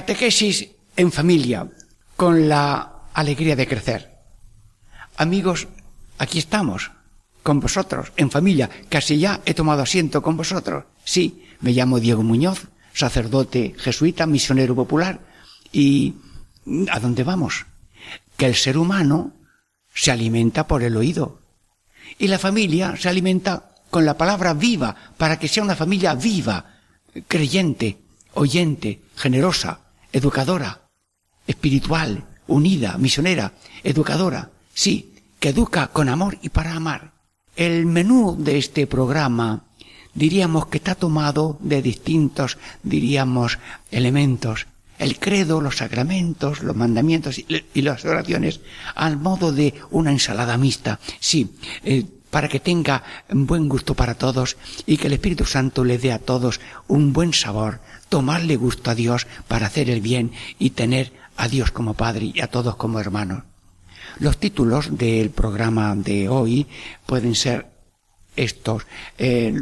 Catequesis en familia, con la alegría de crecer. Amigos, aquí estamos, con vosotros, en familia. Casi ya he tomado asiento con vosotros. Sí, me llamo Diego Muñoz, sacerdote jesuita, misionero popular. ¿Y a dónde vamos? Que el ser humano se alimenta por el oído. Y la familia se alimenta con la palabra viva, para que sea una familia viva, creyente, oyente, generosa, educadora, espiritual, unida, misionera, educadora, sí, que educa con amor y para amar. El menú de este programa diríamos que está tomado de distintos, diríamos, elementos. El credo, los sacramentos, los mandamientos y, las oraciones al modo de una ensalada mixta. Sí, eh, para que tenga buen gusto para todos y que el Espíritu Santo le dé a todos un buen sabor, tomarle gusto a Dios para hacer el bien y tener a Dios como Padre y a todos como hermanos. Los títulos del programa de hoy pueden ser estos. Eh,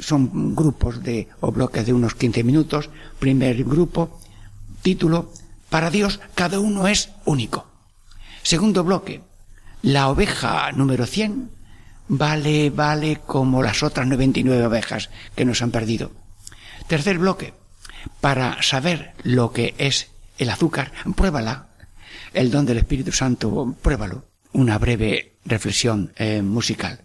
son grupos de o bloques de unos 15 minutos. Primer grupo, título, para Dios cada uno es único. Segundo bloque, la oveja número 100 vale, vale como las otras 99 ovejas que nos han perdido. Tercer bloque, para saber lo que es el azúcar, pruébala. El don del Espíritu Santo, pruébalo. Una breve reflexión eh, musical.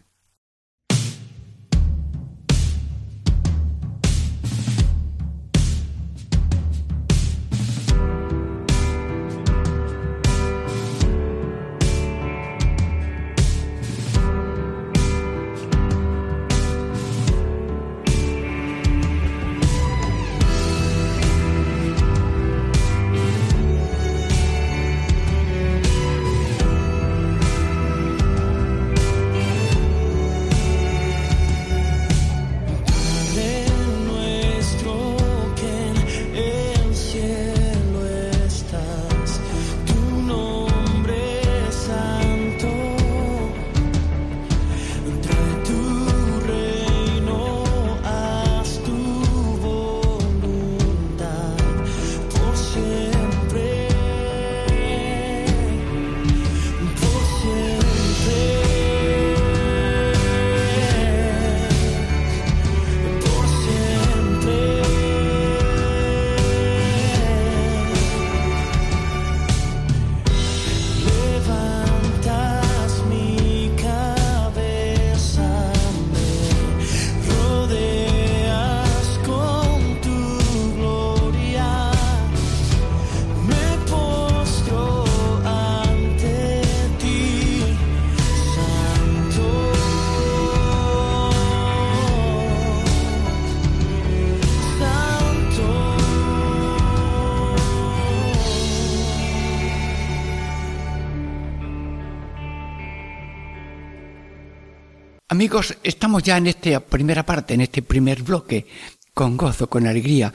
Amigos, estamos ya en esta primera parte, en este primer bloque, con gozo, con alegría,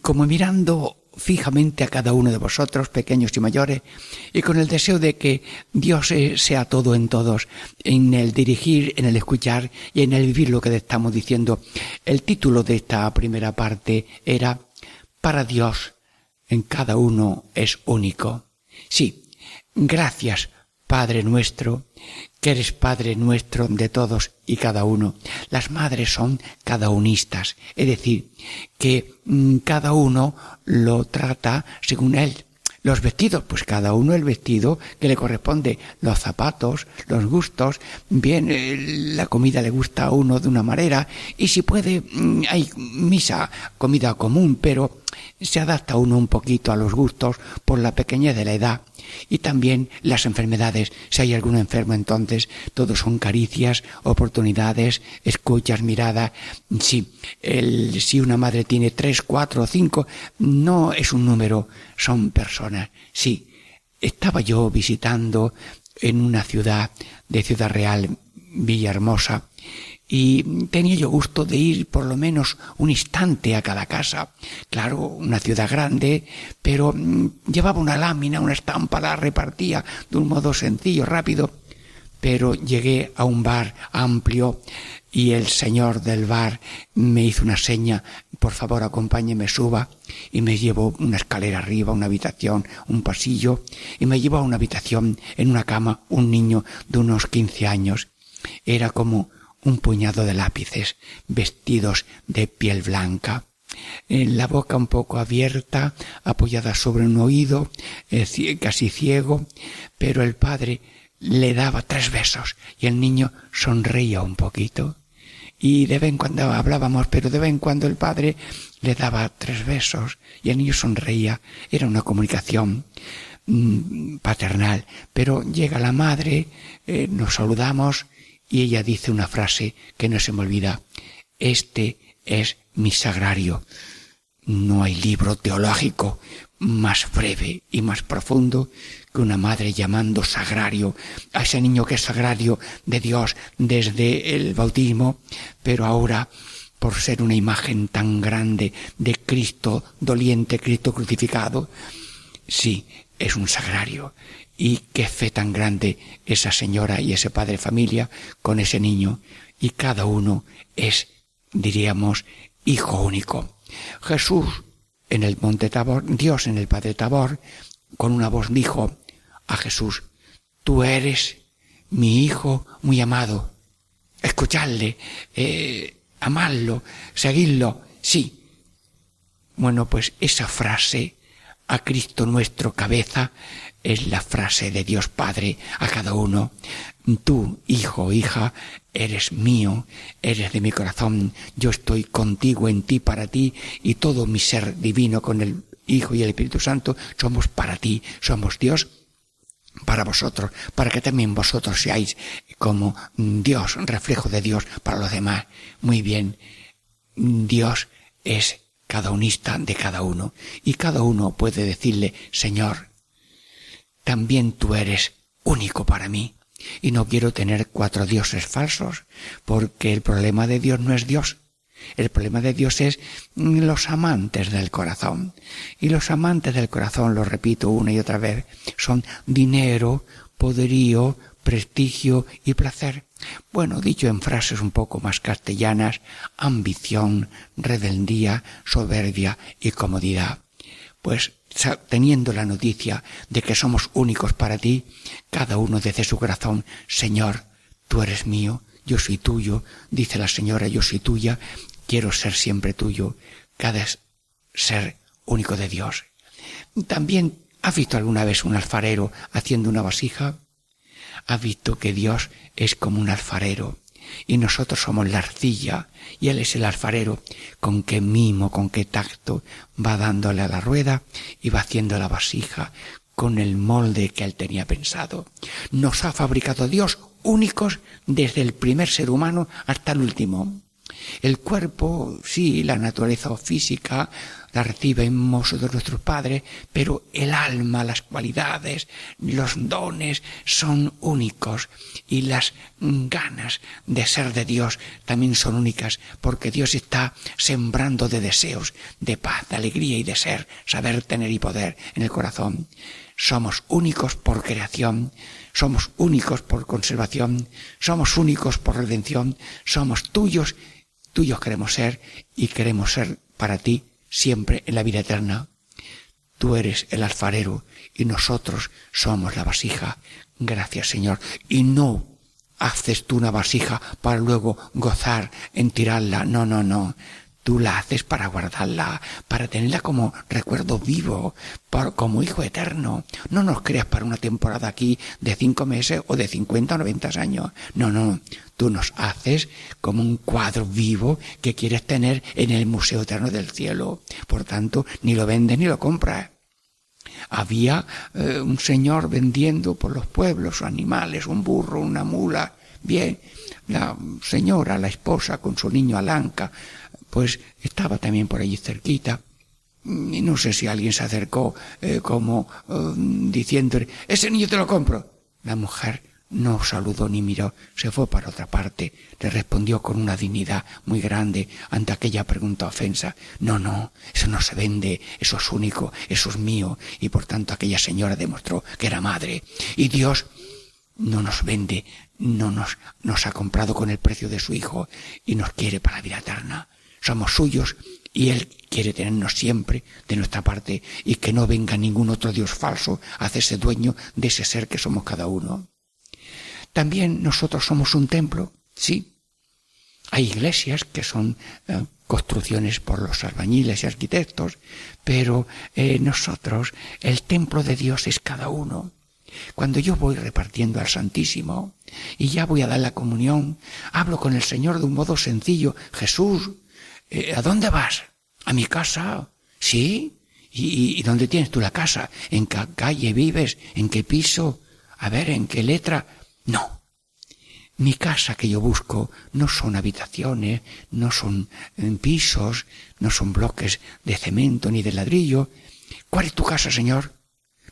como mirando fijamente a cada uno de vosotros, pequeños y mayores, y con el deseo de que Dios sea todo en todos, en el dirigir, en el escuchar y en el vivir lo que estamos diciendo. El título de esta primera parte era Para Dios en cada uno es único. Sí, gracias, Padre nuestro, que eres Padre nuestro de todos y cada uno. Las madres son cada unistas, es decir, que mm, cada uno lo trata según él, Los vestidos, pues cada uno el vestido que le corresponde, los zapatos, los gustos, bien, eh, la comida le gusta a uno de una manera. Y si puede, mm, hay misa, comida común, pero se adapta uno un poquito a los gustos por la pequeñez de la edad y también las enfermedades. Si hay algún enfermo, entonces todos son caricias, oportunidades, escuchas, miradas. Si, el, si una madre tiene tres, cuatro o cinco, no es un número, son personas. Sí, estaba yo visitando en una ciudad de Ciudad Real, Villahermosa, y tenía yo gusto de ir por lo menos un instante a cada casa. Claro, una ciudad grande, pero mm, llevaba una lámina, una estampa, la repartía de un modo sencillo, rápido. Pero llegué a un bar amplio y el señor del bar me hizo una seña, por favor acompáñeme, suba, y me llevó una escalera arriba, una habitación, un pasillo, y me llevó a una habitación, en una cama, un niño de unos quince años. Era como un puñado de lápices, vestidos de piel blanca, en la boca un poco abierta, apoyada sobre un oído, eh, casi ciego, pero el padre le daba tres besos y el niño sonreía un poquito. Y de vez en cuando hablábamos, pero de vez en cuando el padre le daba tres besos y el niño sonreía. Era una comunicación mm, paternal. Pero llega la madre, eh, nos saludamos y ella dice una frase que no se me olvida. Este es mi sagrario. No hay libro teológico más breve y más profundo que una madre llamando sagrario a ese niño que es sagrario de Dios desde el bautismo, pero ahora por ser una imagen tan grande de Cristo doliente, Cristo crucificado, sí, es un sagrario. Y qué fe tan grande esa señora y ese padre familia con ese niño. Y cada uno es, diríamos, hijo único. Jesús en el monte Tabor, Dios en el Padre Tabor, con una voz dijo a Jesús, tú eres mi hijo muy amado. Escuchadle, eh, amadlo, seguidlo, sí. Bueno, pues esa frase a Cristo nuestro cabeza es la frase de Dios Padre a cada uno. Tú, hijo, hija, eres mío, eres de mi corazón, yo estoy contigo, en ti, para ti, y todo mi ser divino con el Hijo y el Espíritu Santo somos para ti, somos Dios para vosotros, para que también vosotros seáis como Dios, reflejo de Dios para los demás. Muy bien, Dios es cada unista de cada uno, y cada uno puede decirle, Señor, también tú eres único para mí. Y no quiero tener cuatro dioses falsos, porque el problema de Dios no es Dios. El problema de Dios es los amantes del corazón. Y los amantes del corazón, lo repito una y otra vez, son dinero, poderío, prestigio y placer. Bueno, dicho en frases un poco más castellanas, ambición, rebeldía, soberbia y comodidad. Pues teniendo la noticia de que somos únicos para ti, cada uno desde su corazón, Señor, tú eres mío, yo soy tuyo, dice la señora, yo soy tuya, quiero ser siempre tuyo, cada ser único de Dios. También, ¿has visto alguna vez un alfarero haciendo una vasija? ¿Has visto que Dios es como un alfarero? y nosotros somos la arcilla y Él es el alfarero con qué mimo, con qué tacto va dándole a la rueda y va haciendo la vasija con el molde que Él tenía pensado. Nos ha fabricado Dios únicos desde el primer ser humano hasta el último. El cuerpo, sí, la naturaleza física, la recibimos de nuestros padres, pero el alma, las cualidades, los dones son únicos y las ganas de ser de Dios también son únicas, porque Dios está sembrando de deseos, de paz, de alegría y de ser, saber tener y poder en el corazón. Somos únicos por creación, somos únicos por conservación, somos únicos por redención, somos tuyos, tuyos queremos ser y queremos ser para ti siempre en la vida eterna. Tú eres el alfarero y nosotros somos la vasija. Gracias, Señor. Y no haces tú una vasija para luego gozar en tirarla. No, no, no. Tú la haces para guardarla, para tenerla como recuerdo vivo, como hijo eterno. No nos creas para una temporada aquí de cinco meses o de cincuenta o noventa años. No, no. Tú nos haces como un cuadro vivo que quieres tener en el Museo Eterno del Cielo. Por tanto, ni lo vendes ni lo compras. Había eh, un señor vendiendo por los pueblos animales, un burro, una mula. Bien, la señora, la esposa, con su niño Alanca, pues estaba también por allí cerquita. Y no sé si alguien se acercó eh, como eh, diciendo, ese niño te lo compro. La mujer no saludó ni miró, se fue para otra parte, le respondió con una dignidad muy grande ante aquella pregunta ofensa. No, no, eso no se vende, eso es único, eso es mío, y por tanto aquella señora demostró que era madre. Y Dios no nos vende, no nos, nos ha comprado con el precio de su Hijo y nos quiere para la vida eterna. Somos suyos y Él quiere tenernos siempre de nuestra parte y que no venga ningún otro Dios falso a hacerse dueño de ese ser que somos cada uno. También nosotros somos un templo, sí. Hay iglesias que son eh, construcciones por los albañiles y arquitectos, pero eh, nosotros, el templo de Dios es cada uno. Cuando yo voy repartiendo al Santísimo y ya voy a dar la comunión, hablo con el Señor de un modo sencillo. Jesús, eh, ¿a dónde vas? ¿A mi casa? ¿Sí? ¿Y, ¿Y, dónde tienes tú la casa? ¿En qué calle vives? ¿En qué piso? A ver, ¿en qué letra? No. Mi casa que yo busco no son habitaciones, no son eh, pisos, no son bloques de cemento ni de ladrillo. ¿Cuál es tu casa, Señor?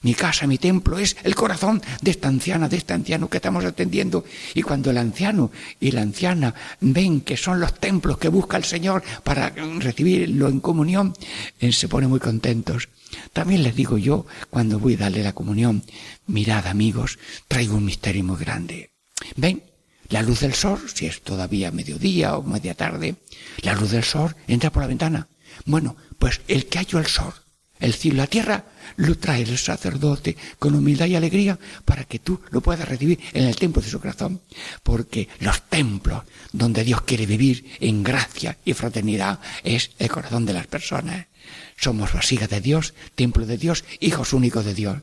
Mi casa, mi templo es el corazón de esta anciana, de este anciano que estamos atendiendo. Y cuando el anciano y la anciana ven que son los templos que busca el Señor para recibirlo en comunión, eh, se ponen muy contentos. También les digo yo, cuando voy a darle la comunión, mirad amigos, traigo un misterio muy grande. ¿Ven? La luz del sol, si es todavía mediodía o media tarde, la luz del sol entra por la ventana. Bueno, pues el que halló el sol el cielo y la tierra lo trae el sacerdote con humildad y alegría para que tú lo puedas recibir en el templo de su corazón. Porque los templos donde Dios quiere vivir en gracia y fraternidad es el corazón de las personas. Somos vasija de Dios, templo de Dios, hijos únicos de Dios.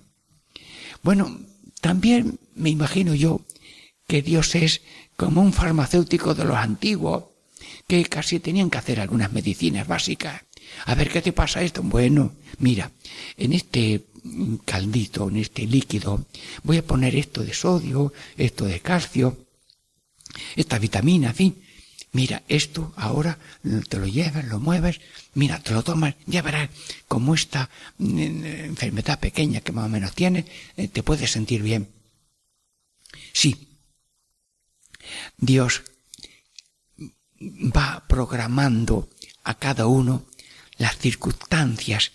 Bueno, también me imagino yo que Dios es como un farmacéutico de los antiguos, que casi tenían que hacer algunas medicinas básicas a ver, ¿qué te pasa esto? Bueno, mira, en este caldito, en este líquido, voy a poner esto de sodio, esto de calcio, esta vitamina, en fin. Mira, esto ahora te lo llevas, lo mueves, mira, te lo tomas, ya verás cómo esta mm, enfermedad pequeña que más o menos tienes, eh, te puedes sentir bien. Sí, Dios va programando a cada uno las circunstancias,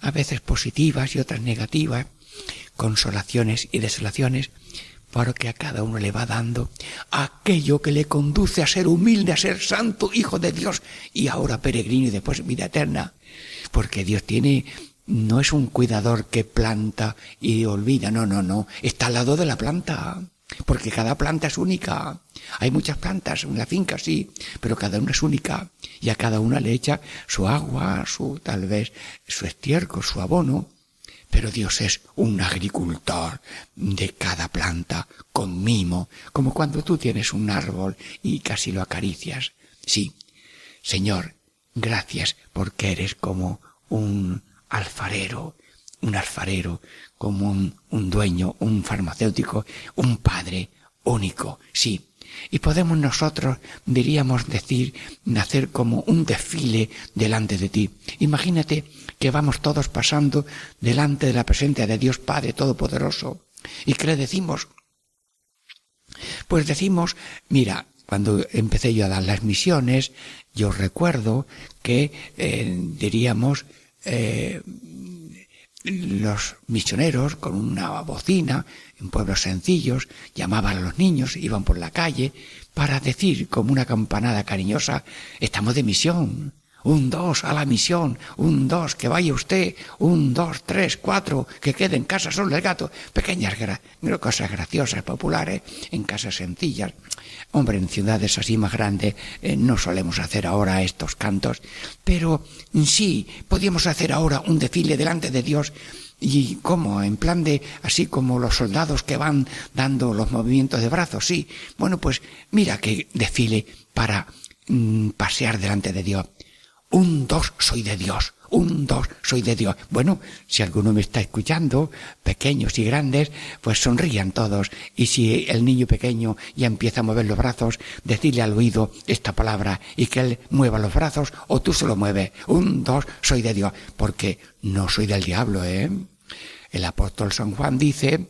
a veces positivas y otras negativas, consolaciones y desolaciones, porque a cada uno le va dando aquello que le conduce a ser humilde, a ser santo, hijo de Dios, y ahora peregrino y después vida eterna. Porque Dios tiene, no es un cuidador que planta y olvida, no, no, no, está al lado de la planta, porque cada planta es única. Hay muchas plantas en la finca, sí, pero cada una es única y a cada una le echa su agua, su tal vez su estiércol, su abono. Pero Dios es un agricultor de cada planta con mimo, como cuando tú tienes un árbol y casi lo acaricias. Sí, Señor, gracias porque eres como un alfarero, un alfarero, como un, un dueño, un farmacéutico, un padre único. Sí, y podemos nosotros, diríamos decir, nacer como un desfile delante de ti. Imagínate que vamos todos pasando delante de la presencia de Dios Padre Todopoderoso. ¿Y qué le decimos? Pues decimos, mira, cuando empecé yo a dar las misiones, yo recuerdo que eh, diríamos, eh, los misioneros con una bocina en pueblos sencillos llamaban a los niños, iban por la calle para decir como una campanada cariñosa, estamos de misión, Un dos a la misión, un dos que vaya usted, un dos, tres, cuatro, que quede en casa solo el gato. Pequeñas cosas graciosas, populares, en casas sencillas. Hombre, en ciudades así más grandes eh, no solemos hacer ahora estos cantos, pero sí, podríamos hacer ahora un desfile delante de Dios ¿Y cómo? En plan de, así como los soldados que van dando los movimientos de brazos, sí. Bueno, pues mira que desfile para mm, pasear delante de Dios. Un dos soy de Dios, un dos soy de Dios. Bueno, si alguno me está escuchando, pequeños y grandes, pues sonrían todos. Y si el niño pequeño ya empieza a mover los brazos, decirle al oído esta palabra y que él mueva los brazos o tú se lo mueves. Un dos soy de Dios, porque no soy del diablo, ¿eh? El apóstol San Juan dice,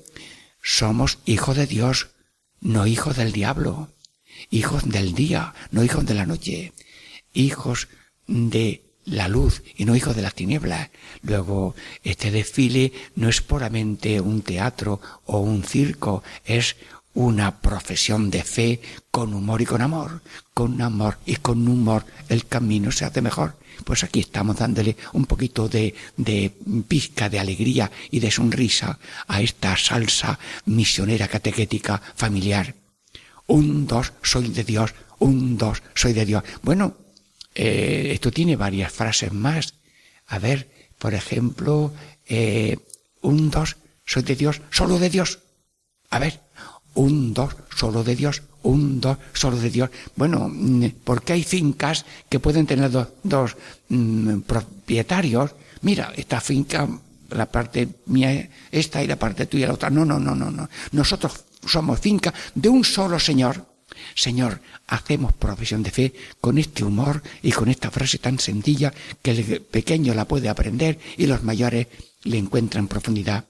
somos hijos de Dios, no hijos del diablo, hijos del día, no hijos de la noche, hijos de la luz y no hijos de las tinieblas. Luego, este desfile no es puramente un teatro o un circo, es una profesión de fe con humor y con amor. Con amor y con humor el camino se hace mejor. Pues aquí estamos dándole un poquito de, de pizca de alegría y de sonrisa a esta salsa misionera catequética familiar. Un dos soy de Dios, un dos soy de Dios. Bueno, eh, esto tiene varias frases más. A ver, por ejemplo, eh, un, dos, soy de Dios, solo de Dios. A ver, un, dos, solo de Dios, un, dos, solo de Dios. Bueno, mm, porque hay fincas que pueden tener dos, dos mm, propietarios. Mira, esta finca, la parte mía, esta y la parte tuya, la otra. No, no, no, no, no. Nosotros somos finca de un solo Señor. Señor, hacemos profesión de fe con este humor y con esta frase tan sencilla que el pequeño la puede aprender y los mayores le encuentran profundidad.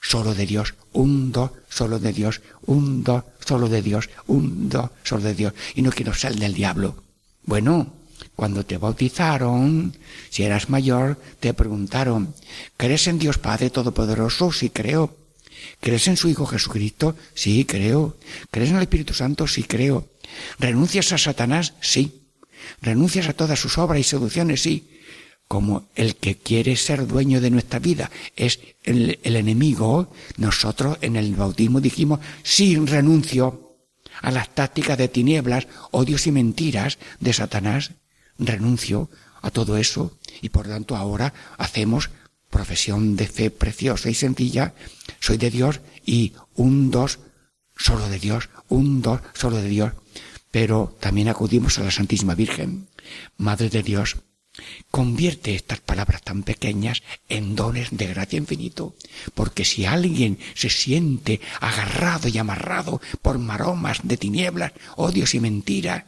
Solo de Dios, un do, solo de Dios, un do, solo de Dios, un do, solo de Dios. Y no quiero ser del diablo. Bueno, cuando te bautizaron, si eras mayor, te preguntaron, ¿crees en Dios Padre Todopoderoso? Sí creo. ¿Crees en su Hijo Jesucristo? Sí, creo. ¿Crees en el Espíritu Santo? Sí, creo. ¿Renuncias a Satanás? Sí. ¿Renuncias a todas sus obras y seducciones? Sí. Como el que quiere ser dueño de nuestra vida es el, enemigo, nosotros en el bautismo dijimos, sí, renuncio a las tácticas de tinieblas, odios y mentiras de Satanás. Renuncio a todo eso y por tanto ahora hacemos profesión de fe preciosa y sencilla, soy de Dios y un dos solo de Dios, un dos solo de Dios. Pero también acudimos a la Santísima Virgen, Madre de Dios. Convierte estas palabras tan pequeñas en dones de gracia infinito, porque si alguien se siente agarrado y amarrado por maromas de tinieblas, odios y mentiras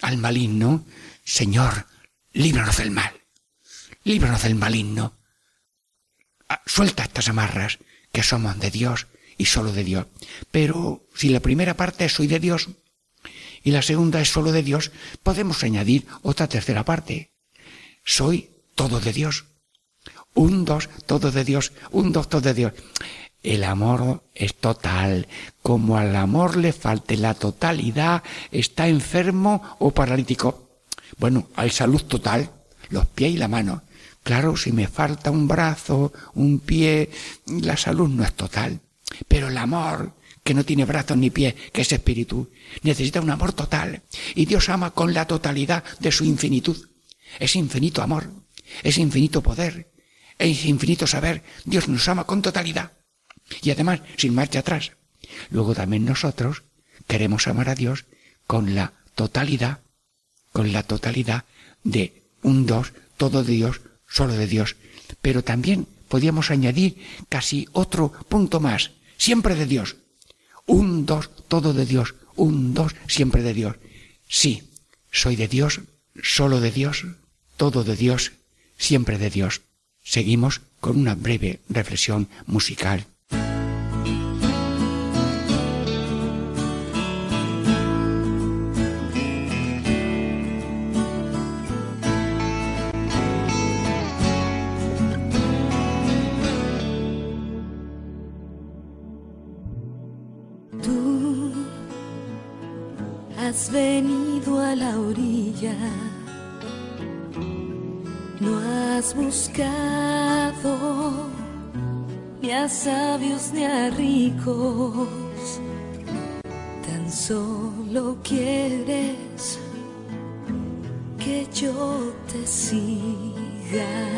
al maligno, Señor, líbranos del mal, líbranos del maligno, suelta estas amarras, que somos de Dios y solo de Dios. Pero si la primera parte es soy de Dios y la segunda es solo de Dios, podemos añadir otra tercera parte. Soy todo de Dios. Un dos, todo de Dios. Un dos, todo de Dios. El amor es total. Como al amor le falte la totalidad, está enfermo o paralítico. Bueno, hay salud total, los pies y la mano. Claro, si me falta un brazo, un pie, la salud no es total. Pero el amor, que no tiene brazos ni pies, que es espíritu, necesita un amor total. Y Dios ama con la totalidad de su infinitud. Es infinito amor, es infinito poder, es infinito saber. Dios nos ama con totalidad. Y además, sin marcha atrás. Luego también nosotros queremos amar a Dios con la totalidad, con la totalidad de un dos, todo Dios, solo de Dios. Pero también podíamos añadir casi otro punto más, siempre de Dios. Un, dos, todo de Dios. Un, dos, siempre de Dios. Sí, soy de Dios, solo de Dios, todo de Dios, siempre de Dios. Seguimos con una breve reflexión musical. No has buscado ni a sabios ni a ricos, tan solo quieres que yo te siga.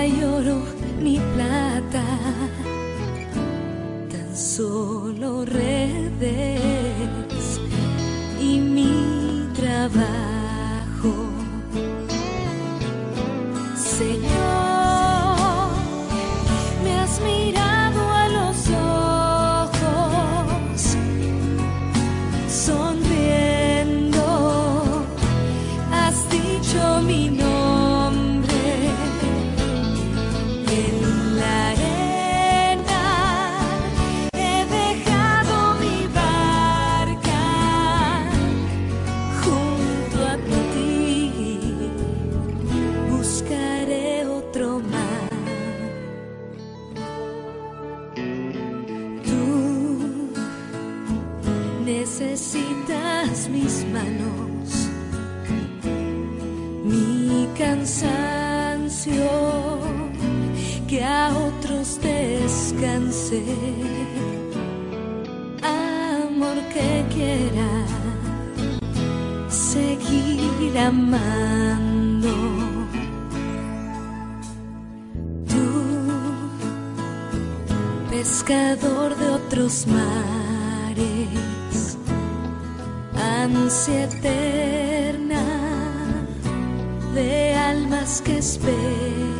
Hay oro ni plata, tan solo redes y mi trabajo. Seguir amando. Tú, pescador de otros mares, ansia eterna de almas que esperan.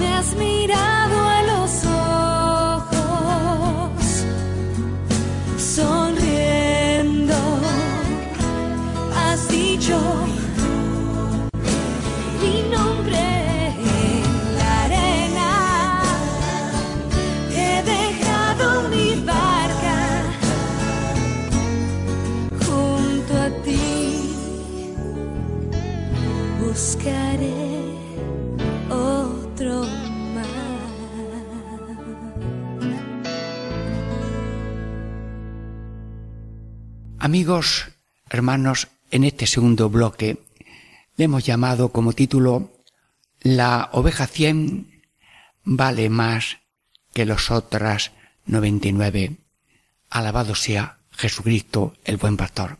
Señor, me Amigos, hermanos, en este segundo bloque le hemos llamado como título La oveja 100 vale más que las otras 99. Alabado sea Jesucristo, el buen pastor.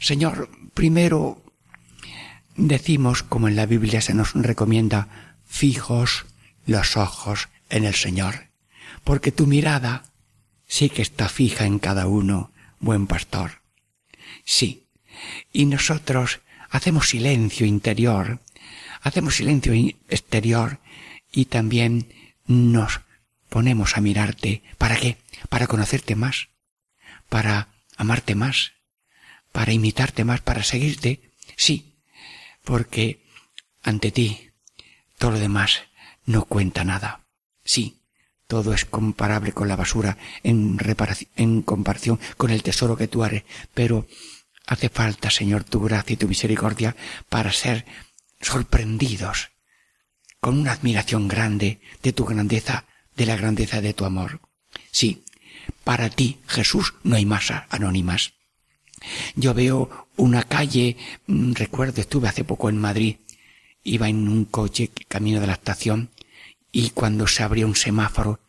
Señor, primero decimos, como en la Biblia se nos recomienda, fijos los ojos en el Señor, porque tu mirada sí que está fija en cada uno, buen pastor. Sí, y nosotros hacemos silencio interior, hacemos silencio exterior y también nos ponemos a mirarte. ¿Para qué? Para conocerte más, para amarte más, para imitarte más, para seguirte. Sí, porque ante ti todo lo demás no cuenta nada. Sí, todo es comparable con la basura en, en comparación con el tesoro que tú eres, pero hace falta, Señor, tu gracia y tu misericordia para ser sorprendidos con una admiración grande de tu grandeza, de la grandeza de tu amor. Sí, para ti, Jesús, no hay masas anónimas. Yo veo una calle, mm, recuerdo, estuve hace poco en Madrid, iba en un coche camino de la estación y cuando se abría un semáforo,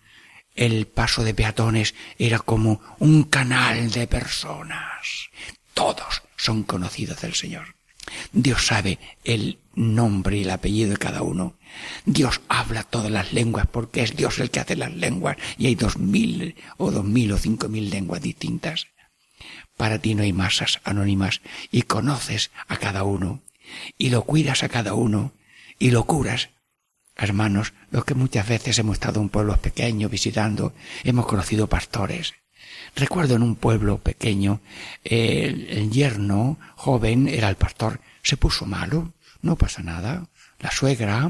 el paso de peatones era como un canal de personas. Todos son conocidos del Señor. Dios sabe el nombre y el apellido de cada uno. Dios habla todas las lenguas porque es Dios el que hace las lenguas y hay dos mil o dos mil o cinco mil lenguas distintas. Para ti no hay masas anónimas y conoces a cada uno y lo cuidas a cada uno y lo curas. Hermanos, los que muchas veces hemos estado en pueblos pequeños visitando, hemos conocido pastores. Recuerdo en un pueblo pequeño, el, el yerno joven era el pastor, se puso malo, no pasa nada. La suegra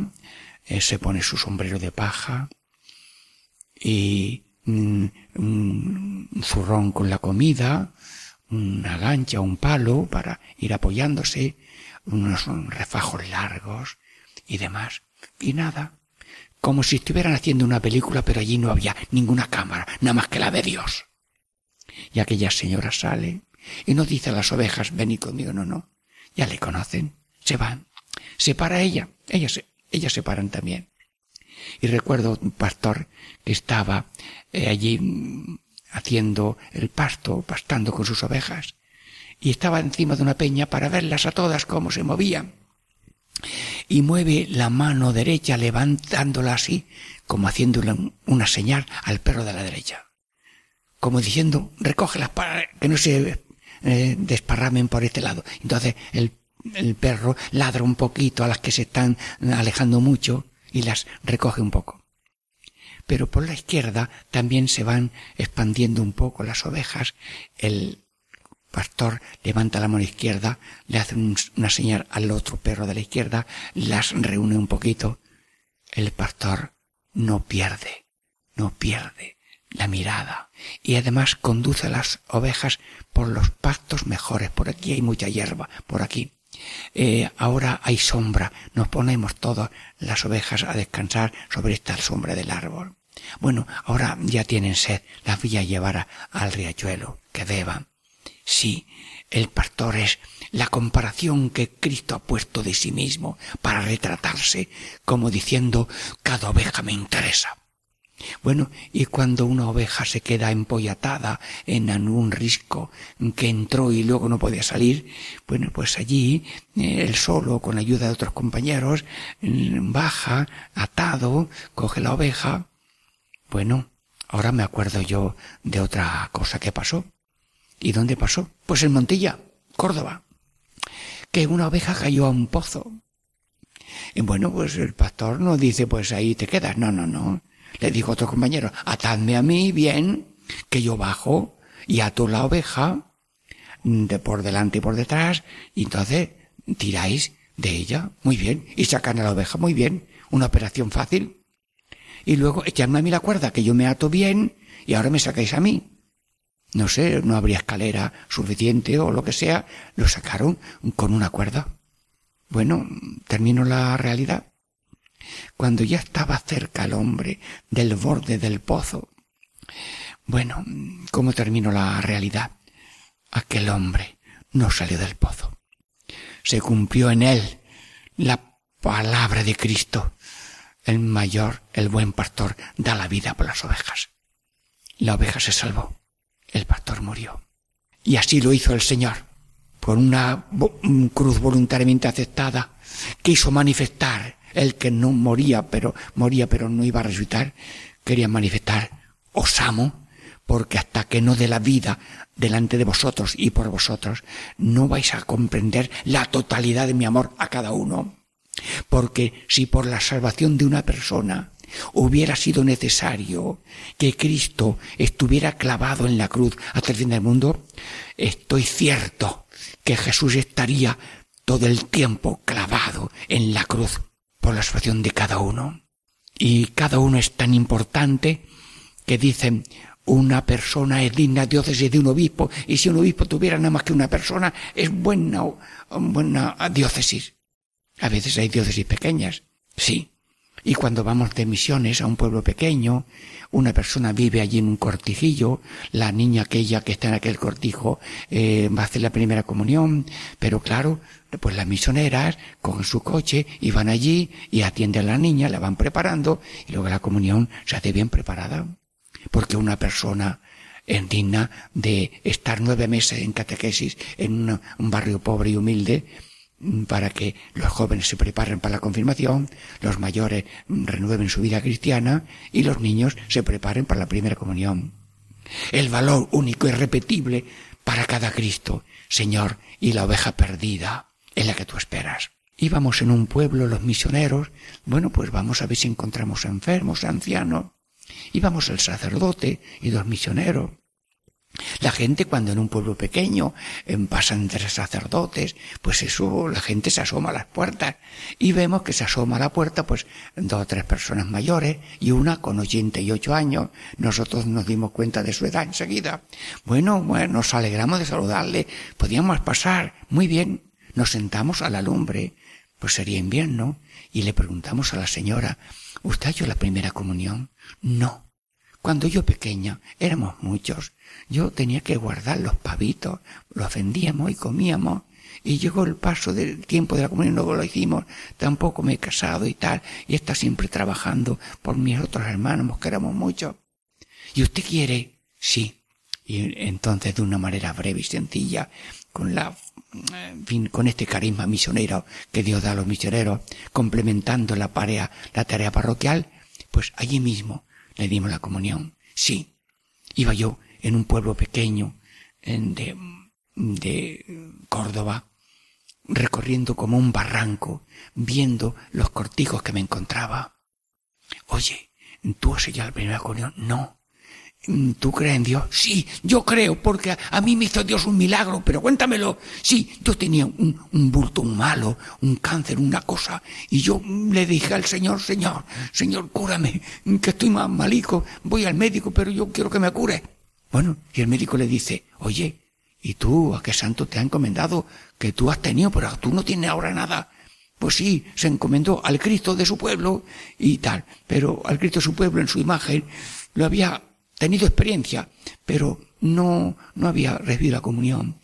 eh, se pone su sombrero de paja y mm, un zurrón con la comida, una gancha, un palo para ir apoyándose, unos refajos largos y demás. Y nada, como si estuvieran haciendo una película, pero allí no había ninguna cámara, nada más que la de Dios. Y aquella señora sale y no dice a las ovejas, ven conmigo, no, no. Ya le conocen, se van. Se para ella, ellas se, ellas se paran también. Y recuerdo un pastor que estaba eh, allí mm, haciendo el pasto, pastando con sus ovejas, y estaba encima de una peña para verlas a todas cómo se movían. Y mueve la mano derecha levantándola así, como haciéndole una señal al perro de la derecha. Como diciendo, recógelas para que no se eh, desparramen por este lado. Entonces el, el perro ladra un poquito a las que se están alejando mucho y las recoge un poco pero por la izquierda también se van expandiendo un poco las ovejas. El pastor levanta la mano izquierda, le hace una señal al otro perro de la izquierda, las reúne un poquito. El pastor no pierde, no pierde la mirada y además conduce a las ovejas por los pastos mejores. Por aquí hay mucha hierba, por aquí. Eh, ahora hay sombra, nos ponemos todas las ovejas a descansar sobre esta sombra del árbol. Bueno, ahora ya tienen sed, las voy a llevar al riachuelo, que beban. Sí, el pastor es la comparación que Cristo ha puesto de sí mismo para retratarse, como diciendo, cada oveja me interesa. Bueno, y cuando una oveja se queda empollatada en un risco que entró y luego no podía salir, bueno, pues allí eh, él solo, con ayuda de otros compañeros, mm, baja, atado, coge la oveja. Bueno, ahora me acuerdo yo de otra cosa que pasó. ¿Y dónde pasó? Pues en Montilla, Córdoba. Que una oveja cayó a un pozo. Y bueno, pues el pastor no dice, pues ahí te quedas. No, no, no. Le dijo otro compañero, atadme a mí bien, que yo bajo y ato la oveja de por delante y por detrás, y entonces tiráis de ella, muy bien, y sacan a la oveja, muy bien, una operación fácil. Y luego echadme a mí la cuerda, que yo me ato bien, y ahora me sacáis a mí. No sé, no habría escalera suficiente o lo que sea, lo sacaron con una cuerda. Bueno, termino la realidad. Cuando ya estaba cerca el hombre del borde del pozo. Bueno, ¿cómo terminó la realidad? Aquel hombre no salió del pozo. Se cumplió en él la palabra de Cristo. El mayor, el buen pastor, da la vida por las ovejas. La oveja se salvó. El pastor murió. Y así lo hizo el Señor. Por una cruz voluntariamente aceptada, quiso manifestar el que no moría, pero moría, pero no iba a resucitar, quería manifestar, os amo, porque hasta que no dé la vida delante de vosotros y por vosotros, no vais a comprender la totalidad de mi amor a cada uno. Porque si por la salvación de una persona hubiera sido necesario que Cristo estuviera clavado en la cruz hasta el fin del mundo, estoy cierto que Jesús estaría todo el tiempo clavado en la cruz por la situación de cada uno. Y cada uno es tan importante que dicen una persona es digna diócesis de un obispo y si un obispo tuviera nada más que una persona es buena, buena diócesis. A veces hay diócesis pequeñas, sí, Y cuando vamos de misiones a un pueblo pequeño, una persona vive allí en un cortijillo, la niña aquella que está en aquel cortijo eh, va a hacer la primera comunión, pero claro, pues las misioneras cogen su coche y van allí y atienden a la niña, la van preparando y luego la comunión se hace bien preparada. Porque una persona es digna de estar nueve meses en catequesis en un barrio pobre y humilde, para que los jóvenes se preparen para la confirmación, los mayores renueven su vida cristiana y los niños se preparen para la primera comunión. El valor único y repetible para cada Cristo, Señor, y la oveja perdida en la que tú esperas. Íbamos en un pueblo los misioneros, bueno, pues vamos a ver si encontramos enfermos, ancianos. Íbamos el sacerdote y dos misioneros. La gente cuando en un pueblo pequeño pasan tres sacerdotes, pues eso, la gente se asoma a las puertas y vemos que se asoma a la puerta pues dos o tres personas mayores y una con ochenta y ocho años. Nosotros nos dimos cuenta de su edad enseguida. Bueno, bueno, nos alegramos de saludarle. Podíamos pasar. Muy bien. Nos sentamos a la lumbre. Pues sería invierno. Y le preguntamos a la señora, ¿usted ha la primera comunión? No. Cuando yo pequeña éramos muchos. Yo tenía que guardar los pavitos, los vendíamos y comíamos. Y llegó el paso del tiempo de la comunión, luego lo hicimos. Tampoco me he casado y tal. Y está siempre trabajando por mis otros hermanos, que éramos muchos. ¿Y usted quiere? Sí. Y entonces de una manera breve y sencilla, con la, en fin, con este carisma misionero que Dios da a los misioneros, complementando la tarea, la tarea parroquial, pues allí mismo le dimos la comunión. Sí, iba yo en un pueblo pequeño de, de Córdoba, recorriendo como un barranco, viendo los cortijos que me encontraba. Oye, ¿tú has hecho la primera comunión? No. Mm, ¿Tú crees en Dios? Sí, yo creo, porque a, mí me hizo Dios un milagro, pero cuéntamelo. Sí, yo tenía un, un bulto, un malo, un cáncer, una cosa, y yo le dije al Señor, Señor, Señor, cúrame, que estoy más malico, voy al médico, pero yo quiero que me cure. Bueno, y el médico le dice, oye, ¿y tú a qué santo te ha encomendado que tú has tenido, pero tú no tienes ahora nada? Pues sí, se encomendó al Cristo de su pueblo y tal, pero al Cristo de su pueblo en su imagen lo había tenido experiencia, pero no, no había recibido la comunión.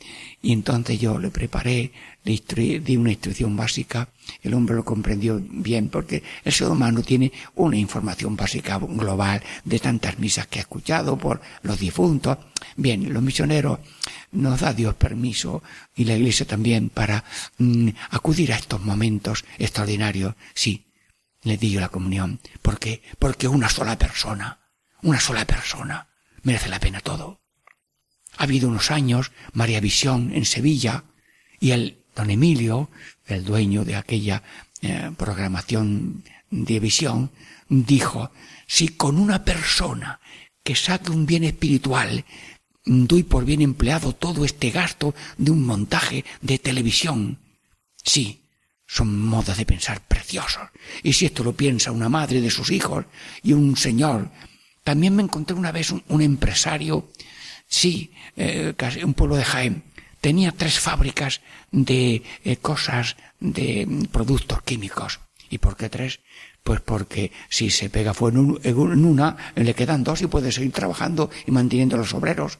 Y entonces yo le preparé, le di una instrucción básica, el hombre lo comprendió bien, porque el ser humano tiene una información básica global de tantas misas que ha escuchado por los difuntos. Bien, los misioneros nos da Dios permiso y la iglesia también para mm, acudir a estos momentos extraordinarios. Sí, le di la comunión. ¿Por qué? Porque una sola persona una sola persona. Merece la pena todo. Ha habido unos años María Visión en Sevilla y el don Emilio, el dueño de aquella eh, programación de visión, dijo, si con una persona que saque un bien espiritual doy por bien empleado todo este gasto de un montaje de televisión. Sí, son modos de pensar preciosos. Y si esto lo piensa una madre de sus hijos y un señor también me encontré una vez un, empresario, sí, eh, casi un pueblo de Jaén. Tenía tres fábricas de eh, cosas, de productos químicos. ¿Y por qué tres? Pues porque si se pega fuego en, una, le quedan dos y puede seguir trabajando y manteniendo los obreros.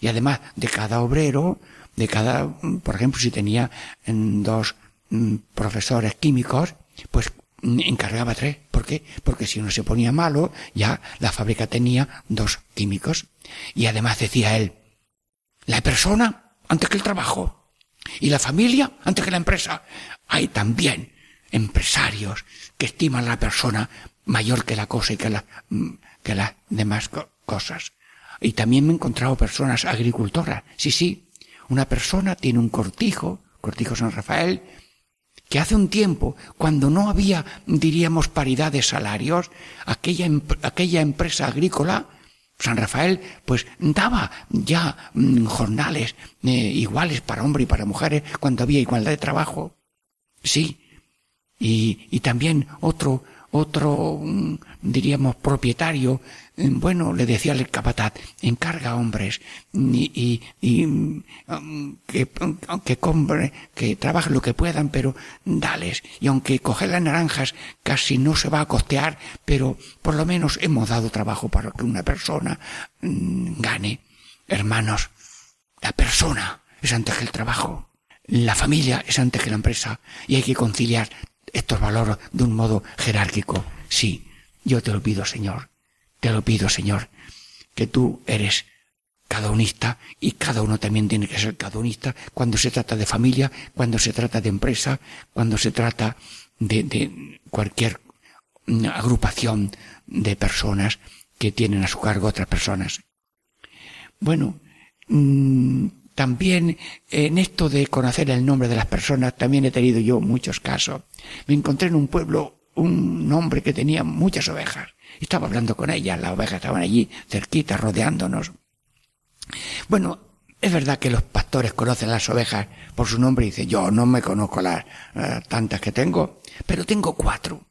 Y además, de cada obrero, de cada, por ejemplo, si tenía mm, dos mm, profesores químicos, pues encargaba tres. ¿Por qué? Porque si uno se ponía malo, ya la fábrica tenía dos químicos. Y además decía él, la persona antes que el trabajo y la familia antes que la empresa. Hay también empresarios que estiman la persona mayor que la cosa y que, la, que las demás cosas. Y también me he encontrado personas agricultoras. Sí, sí, una persona tiene un cortijo, cortijo San Rafael, que hace un tiempo, cuando no había, diríamos, paridad de salarios, aquella, aquella empresa agrícola, San Rafael, pues daba ya mm, jornales eh, iguales para hombres y para mujeres cuando había igualdad de trabajo. Sí. Y, y también otro, otro, mm, diríamos, propietario, bueno, le decía al capataz, encarga hombres y, y, mm, que, que compre, que trabajen lo que puedan, pero dales. Y aunque coger las naranjas casi no se va a costear, pero por lo menos hemos dado trabajo para que una persona gane. Hermanos, la persona es antes que el trabajo. La familia es antes que la empresa. Y hay que conciliar estos valores de un modo jerárquico. Sí, yo te lo pido, Señor. Te lo pido, Señor, que tú eres cada unista y cada uno también tiene que ser cada unista cuando se trata de familia, cuando se trata de empresa, cuando se trata de, de cualquier agrupación de personas que tienen a su cargo otras personas. Bueno, mm, también en esto de conocer el nombre de las personas, también he tenido yo muchos casos. Me encontré en un pueblo un hombre que tenía muchas ovejas. Estaba hablando con ellas, las ovejas estaban allí, cerquita, rodeándonos. Bueno, es verdad que los pastores conocen las ovejas por su nombre y dicen, yo no me conozco las eh, tantas que tengo, pero tengo cuatro.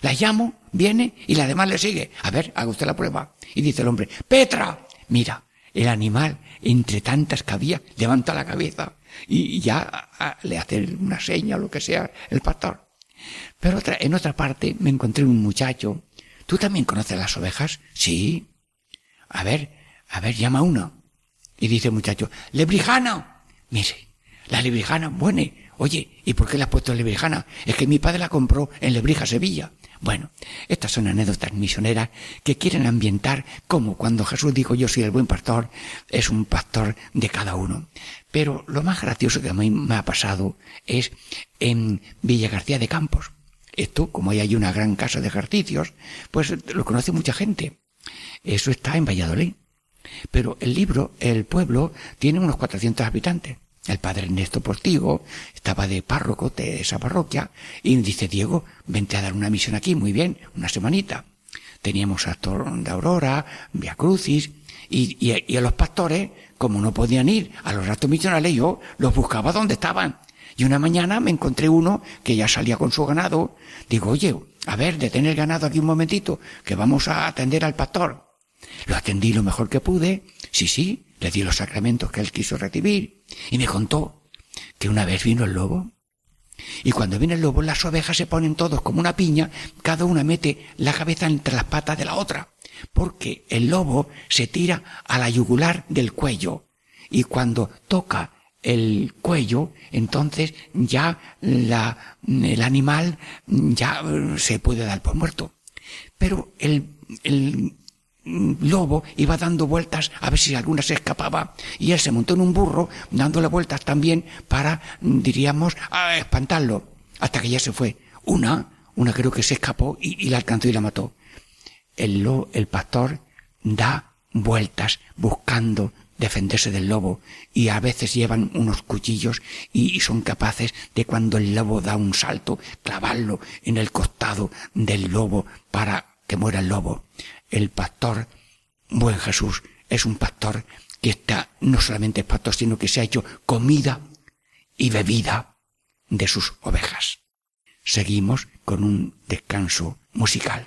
Las llamo, viene y la demás le sigue. A ver, haga usted la prueba. Y dice el hombre, Petra, mira, el animal, entre tantas que había, levanta la cabeza y ya le hace una seña o lo que sea el pastor. Pero otra, en otra parte me encontré un muchacho. ¿Tú también conoces las ovejas? Sí. A ver, a ver, llama uno. Y dice el muchacho, lebrijana. Mire, la lebrijana, buena. Oye, ¿y por qué la has puesto lebrijana? Es que mi padre la compró en Lebrija, Sevilla. Bueno, estas son anécdotas misioneras que quieren ambientar como cuando Jesús dijo yo soy el buen pastor, es un pastor de cada uno. Pero lo más gracioso que a mí me ha pasado es en Villa García de Campos. Esto, como hay una gran casa de ejercicios, pues lo conoce mucha gente. Eso está en Valladolid. Pero el libro, el pueblo, tiene unos 400 habitantes. El padre Ernesto Portigo estaba de párroco de esa parroquia y dice, Diego, vente a dar una misión aquí, muy bien, una semanita. Teníamos a de Aurora, Via Crucis, y, y, a los pastores, como no podían ir a los ratos misionales, yo los buscaba donde estaban. Y una mañana me encontré uno que ya salía con su ganado. Digo, oye, a ver, detén el ganado aquí un momentito, que vamos a atender al pastor. Lo atendí lo mejor que pude. Sí, sí, le di los sacramentos que él quiso recibir y me contó que una vez vino el lobo y cuando viene el lobo las ovejas se ponen todos como una piña, cada una mete la cabeza entre las patas de la otra, porque el lobo se tira a la yugular del cuello y cuando toca el cuello, entonces ya la, el animal ya se puede dar por muerto. Pero el, el lobo iba dando vueltas a ver si alguna se escapaba y él se montó en un burro dándole vueltas también para, diríamos, espantarlo hasta que ya se fue. Una, una creo que se escapó y, la alcanzó y la mató. El, lo, el pastor da vueltas buscando defenderse del lobo y a veces llevan unos cuchillos y, son capaces de cuando el lobo da un salto clavarlo en el costado del lobo para que muera el lobo el pastor, buen Jesús, es un pastor que está, no solamente es pastor, sino que se ha hecho comida y bebida de sus ovejas. Seguimos con un descanso musical.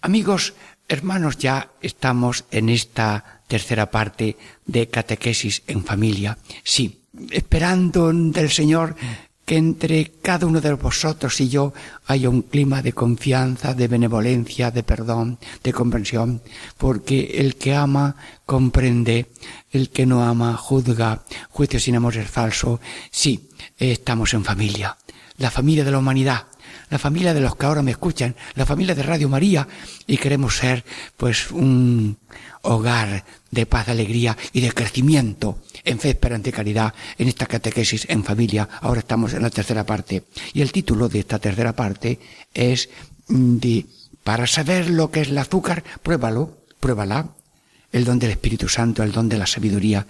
Amigos, hermanos, ya estamos en esta tercera parte de catequesis en familia. Sí, esperando del Señor que entre cada uno de vosotros y yo haya un clima de confianza, de benevolencia, de perdón, de comprensión, porque el que ama comprende, el que no ama juzga, juicio sin amor es falso. Sí, estamos en familia, la familia de la humanidad, la familia de los que ahora me escuchan, la familia de Radio María, y queremos ser, pues, un hogar de paz, alegría y de crecimiento en fe, esperanza y caridad en esta catequesis en familia. Ahora estamos en la tercera parte. Y el título de esta tercera parte es mm, de, para saber lo que es el azúcar, pruébalo, pruébala. El don del Espíritu Santo, el don de la sabiduría.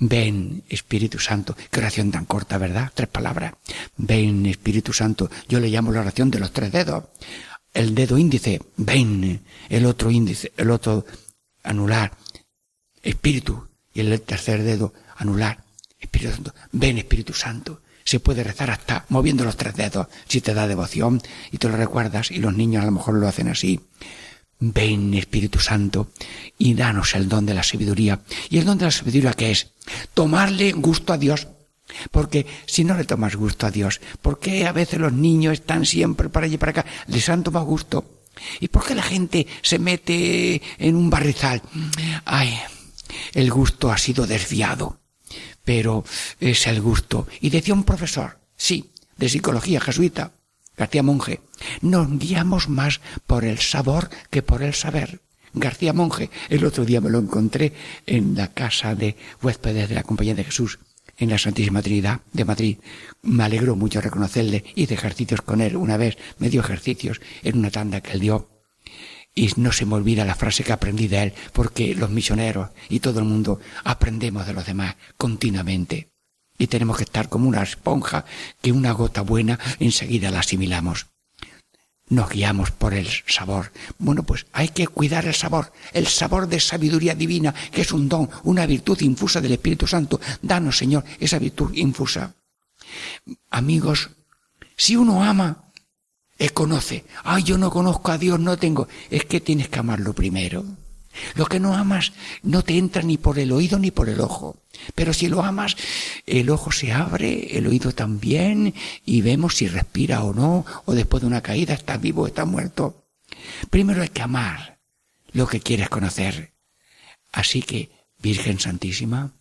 Ven, Espíritu Santo. Qué oración tan corta, ¿verdad? Tres palabras. Ven, Espíritu Santo. Yo le llamo la oración de los tres dedos. El dedo índice, ven. El otro índice, el otro anular, Espíritu. Y el tercer dedo, anular, Espíritu Santo. Ven, Espíritu Santo. Se puede rezar hasta moviendo los tres dedos, si te da devoción y te lo recuerdas, y los niños a lo mejor lo hacen así. Ven, Espíritu Santo, y danos el don de la sabiduría. ¿Y el don de la sabiduría qué es? Tomarle gusto a Dios. Porque si no le tomas gusto a Dios, ¿por qué a veces los niños están siempre para allá y para acá? Les han tomado gusto. ¿Y por qué la gente se mete en un barrizal? Ay, el gusto ha sido desviado. Pero es el gusto. Y decía un profesor, sí, de psicología jesuita, García Monge, nos guiamos más por el sabor que por el saber. García Monge, el otro día me lo encontré en la casa de huéspedes de la Compañía de Jesús, en la Santísima Trinidad de Madrid. Me alegró mucho reconocerle, hice ejercicios con él una vez, me dio ejercicios en una tanda que él dio. Y no se me olvida la frase que aprendí de él, porque los misioneros y todo el mundo aprendemos de los demás continuamente y tenemos que estar como una esponja que una gota buena enseguida la asimilamos. Nos guiamos por el sabor. Bueno, pues hay que cuidar el sabor, el sabor de sabiduría divina, que es un don, una virtud infusa del Espíritu Santo. Danos, Señor, esa virtud infusa. Amigos, si uno ama, él conoce. Ay, yo no conozco a Dios, no tengo. Es que tienes que amarlo primero. Lo que no amas no te entra ni por el oído ni por el ojo. Pero si lo amas, el ojo se abre, el oído también, y vemos si respira o no, o después de una caída está vivo o está muerto. Primero hay que amar lo que quieres conocer. Así que, Virgen Santísima,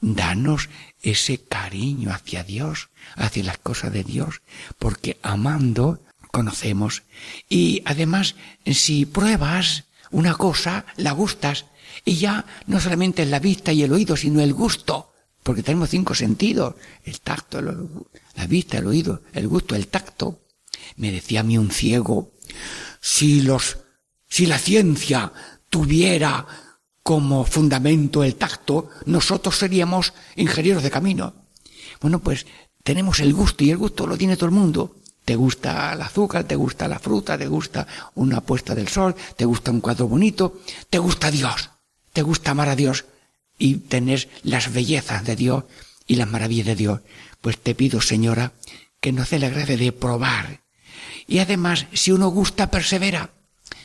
danos ese cariño hacia Dios, hacia las cosas de Dios, porque amando conocemos. Y además, si pruebas una cosa, la gustas, y ya no solamente es la vista y el oído, sino el gusto, porque tenemos cinco sentidos, el tacto, la vista, el oído, el gusto, el tacto. Me decía a mí un ciego, si los, si la ciencia tuviera como fundamento el tacto, nosotros seríamos ingenieros de camino. Bueno, pues tenemos el gusto y el gusto lo tiene todo el mundo. Te gusta el azúcar, te gusta la fruta, te gusta una puesta del sol, te gusta un cuadro bonito, te gusta Dios, te gusta amar a Dios y tener las bellezas de Dios y las maravillas de Dios. Pues te pido, señora, que nos dé la gracia de probar. Y además, si uno gusta, persevera.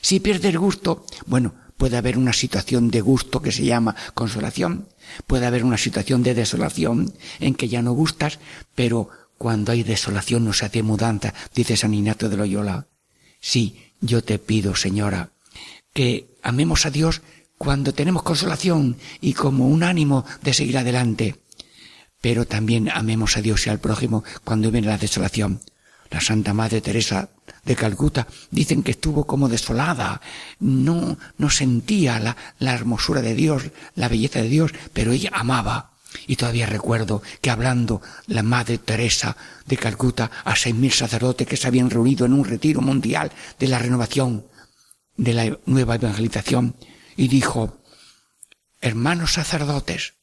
Si pierde el gusto, bueno, puede haber una situación de gusto que se llama consolación, puede haber una situación de desolación en que ya no gustas, pero cuando hay desolación no se hace mudanza, dice San Ignacio de Loyola. Sí, yo te pido, señora, que amemos a Dios cuando tenemos consolación y como un ánimo de seguir adelante. Pero también amemos a Dios y al prójimo cuando viene la desolación. La Santa Madre Teresa de Calcuta dicen que estuvo como desolada, no, no sentía la, la hermosura de Dios, la belleza de Dios, pero ella amaba. Y todavía recuerdo que hablando la Madre Teresa de Calcuta a seis mil sacerdotes que se habían reunido en un retiro mundial de la renovación, de la nueva evangelización, y dijo, hermanos sacerdotes,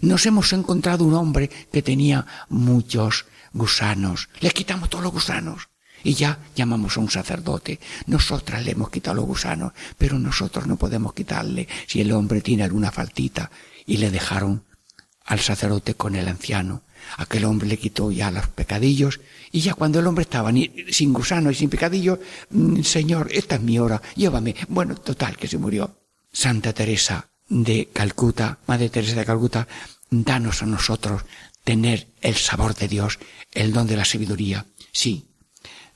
nos hemos encontrado un hombre que tenía muchos gusanos. Le quitamos todos los gusanos. Y ya llamamos a un sacerdote. Nosotras le hemos quitado los gusanos, pero nosotros no podemos quitarle si el hombre tiene alguna faltita. Y le dejaron al sacerdote con el anciano. Aquel hombre le quitó ya los pecadillos y ya cuando el hombre estaba sin gusano y sin pecadillo, mm, Señor, esta es mi hora, llévame. Bueno, total, que se murió. Santa Teresa de Calcuta, Madre Teresa de Calcuta, danos a nosotros tener el sabor de Dios, el don de la sabiduría. Sí,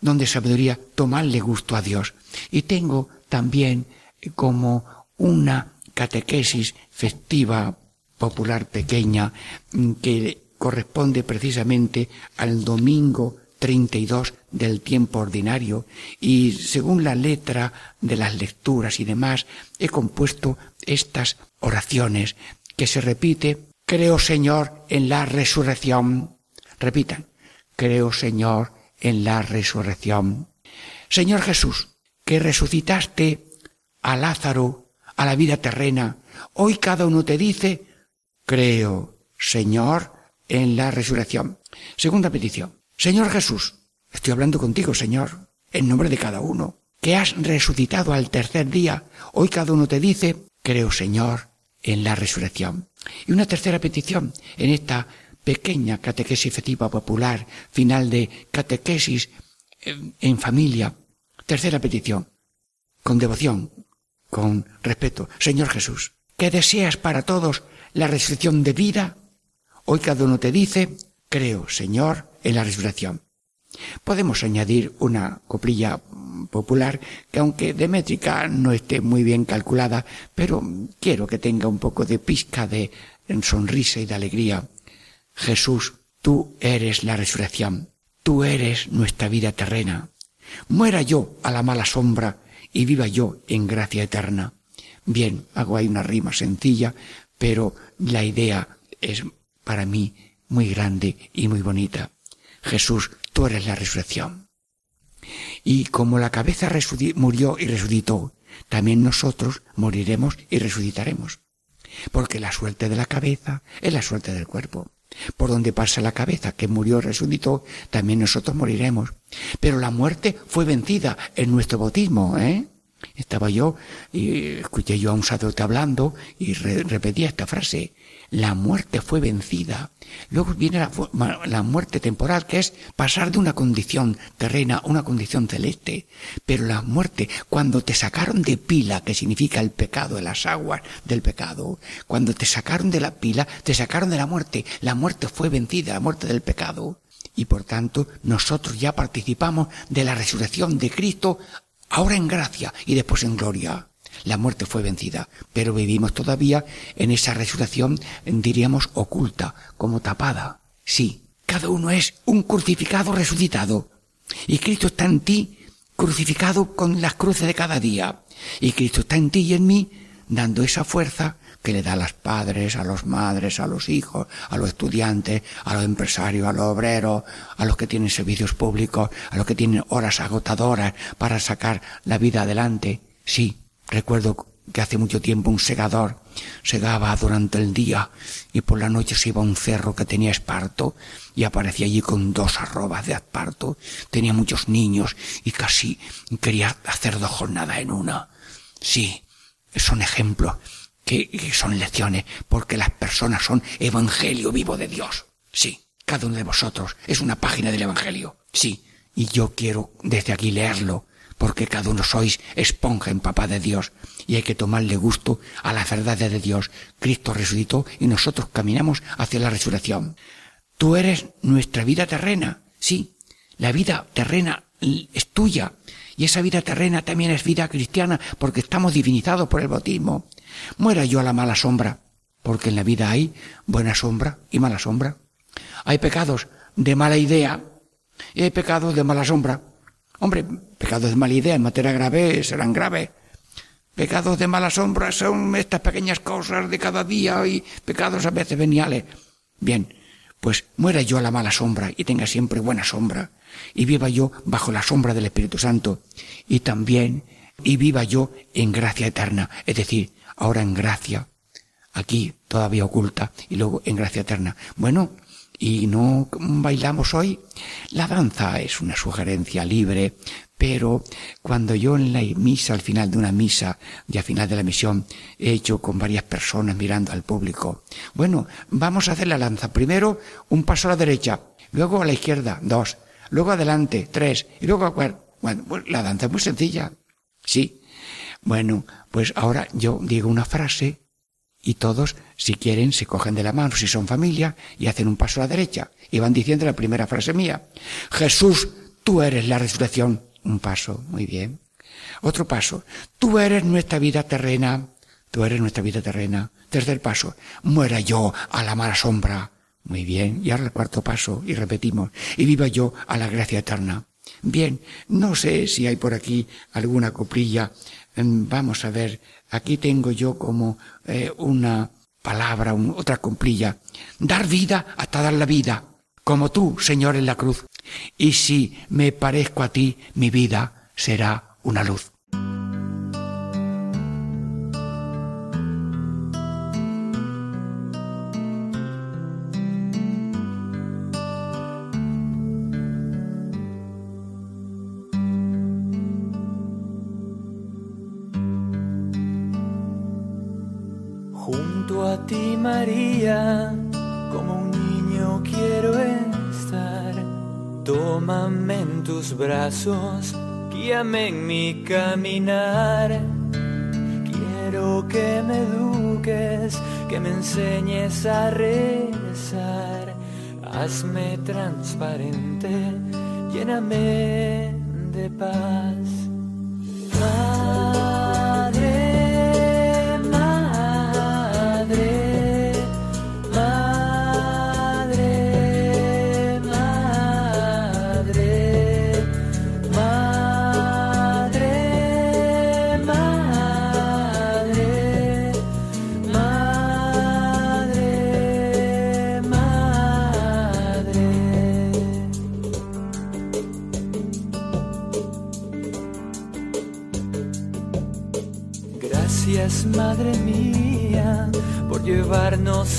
don de sabiduría, tomarle gusto a Dios. Y tengo también como una catequesis festiva popular pequeña que corresponde precisamente al domingo 32 del tiempo ordinario y según la letra de las lecturas y demás he compuesto estas oraciones que se repite Creo Señor en la resurrección. Repitan, creo Señor en la resurrección. Señor Jesús, que resucitaste a Lázaro, a la vida terrena, hoy cada uno te dice, creo Señor en la resurrección. Segunda petición. Señor Jesús, estoy hablando contigo, Señor, en nombre de cada uno, que has resucitado al tercer día. Hoy cada uno te dice, creo, Señor, en la resurrección. Y una tercera petición en esta pequeña catequesis efectiva popular, final de catequesis en familia. Tercera petición, con devoción, con respeto. Señor Jesús, que deseas para todos la resurrección de vida, hoy cada uno te dice, creo, Señor, en la resurrección. Podemos añadir una coplilla popular que aunque de métrica no esté muy bien calculada, pero quiero que tenga un poco de pizca de sonrisa y de alegría. Jesús, tú eres la resurrección, tú eres nuestra vida terrena. Muera yo a la mala sombra y viva yo en gracia eterna. Bien, hago ahí una rima sencilla, pero la idea es para mí muy grande y muy bonita. Jesús, tú eres la resurrección. Y como la cabeza murió y resucitó, también nosotros moriremos y resucitaremos. Porque la suerte de la cabeza es la suerte del cuerpo. Por donde pasa la cabeza que murió y resucitó, también nosotros moriremos. Pero la muerte fue vencida en nuestro bautismo, ¿eh? Estaba yo y escuché yo a un sacerdote hablando y repetía esta frase la muerte fue vencida. Luego viene la, muerte temporal, que es pasar de una condición terrena a una condición celeste. Pero la muerte, cuando te sacaron de pila, que significa el pecado, las aguas del pecado, cuando te sacaron de la pila, te sacaron de la muerte. La muerte fue vencida, la muerte del pecado. Y por tanto, nosotros ya participamos de la resurrección de Cristo, ahora en gracia y después en gloria. La muerte fue vencida, pero vivimos todavía en esa resurrección, diríamos, oculta, como tapada. Sí, cada uno es un crucificado resucitado. Y Cristo está en ti, crucificado con las cruces de cada día. Y Cristo está en ti y en mí, dando esa fuerza que le da a los padres, a los madres, a los hijos, a los estudiantes, a los empresarios, a los obreros, a los que tienen servicios públicos, a los que tienen horas agotadoras para sacar la vida adelante. Sí, Recuerdo que hace mucho tiempo un segador segaba durante el día y por la noche se iba a un cerro que tenía esparto y aparecía allí con dos arrobas de esparto. Tenía muchos niños y casi quería hacer dos jornadas en una. Sí, son ejemplos, que, son lecciones, porque las personas son evangelio vivo de Dios. Sí, cada uno de vosotros es una página del evangelio. Sí, y yo quiero desde aquí leerlo porque cada uno sois esponja en papá de Dios y hay que tomarle gusto a la verdad de Dios. Cristo resucitó y nosotros caminamos hacia la resurrección. Tú eres nuestra vida terrena, sí, la vida terrena es tuya y esa vida terrena también es vida cristiana porque estamos divinizados por el bautismo. Muera yo a la mala sombra, porque en la vida hay buena sombra y mala sombra. Hay pecados de mala idea y hay pecados de mala sombra. Hombre, pecados de mala idea en materia grave serán graves. Pecados de mala sombra son estas pequeñas cosas de cada día y pecados a veces veniales. Bien, pues muera yo a la mala sombra y tenga siempre buena sombra y viva yo bajo la sombra del Espíritu Santo y también y viva yo en gracia eterna, es decir, ahora en gracia, aquí todavía oculta y luego en gracia eterna. Bueno, y no bailamos hoy. La danza es una sugerencia libre, pero cuando yo en la misa, al final de una misa, y al final de la misión, he hecho con varias personas mirando al público, bueno, vamos a hacer la danza. Primero un paso a la derecha, luego a la izquierda, dos, luego adelante, tres, y luego a cuatro. Bueno, pues la danza es muy sencilla. Sí. Bueno, pues ahora yo digo una frase y todos, si quieren, se cogen de la mano, si son familia, y hacen un paso a la derecha. Y van diciendo la primera frase mía. Jesús, tú eres la resurrección. Un paso, muy bien. Otro paso. Tú eres nuestra vida terrena. Tú eres nuestra vida terrena. Tercer paso. Muera yo a la mala sombra. Muy bien. Y ahora el cuarto paso. Y repetimos. Y viva yo a la gracia eterna. Bien. No sé si hay por aquí alguna coprilla. Mm, vamos a ver Aquí tengo yo como eh, una palabra, otra cumplilla. Dar vida hasta dar la vida, como tú, Señor, en la cruz. Y si me parezco a ti, mi vida será una luz. Brazos, guíame en mi caminar. Quiero que me eduques, que me enseñes a rezar. Hazme transparente, lléname de paz.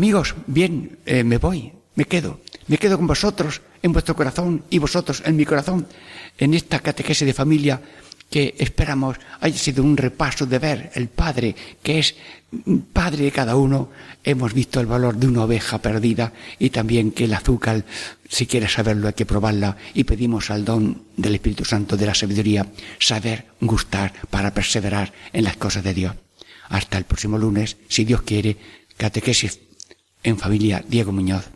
Amigos, bien, eh, me voy, me quedo, me quedo con vosotros en vuestro corazón y vosotros en mi corazón, en esta catequesis de familia que esperamos haya sido un repaso de ver el Padre, que es Padre de cada uno. Hemos visto el valor de una oveja perdida y también que el azúcar, si quieres saberlo, hay que probarla y pedimos al don del Espíritu Santo de la sabiduría saber gustar para perseverar en las cosas de Dios. Hasta el próximo lunes, si Dios quiere, catequesis en familia Diego Muñoz.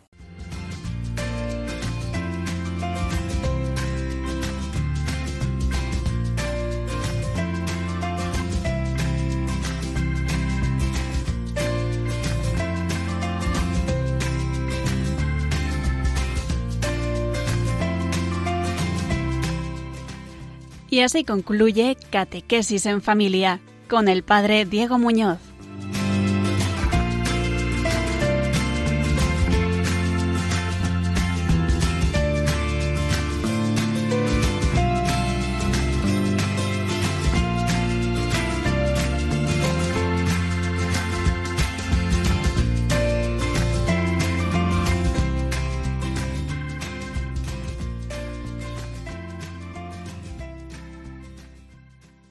Y así concluye Catequesis en Familia con el Padre Diego Muñoz.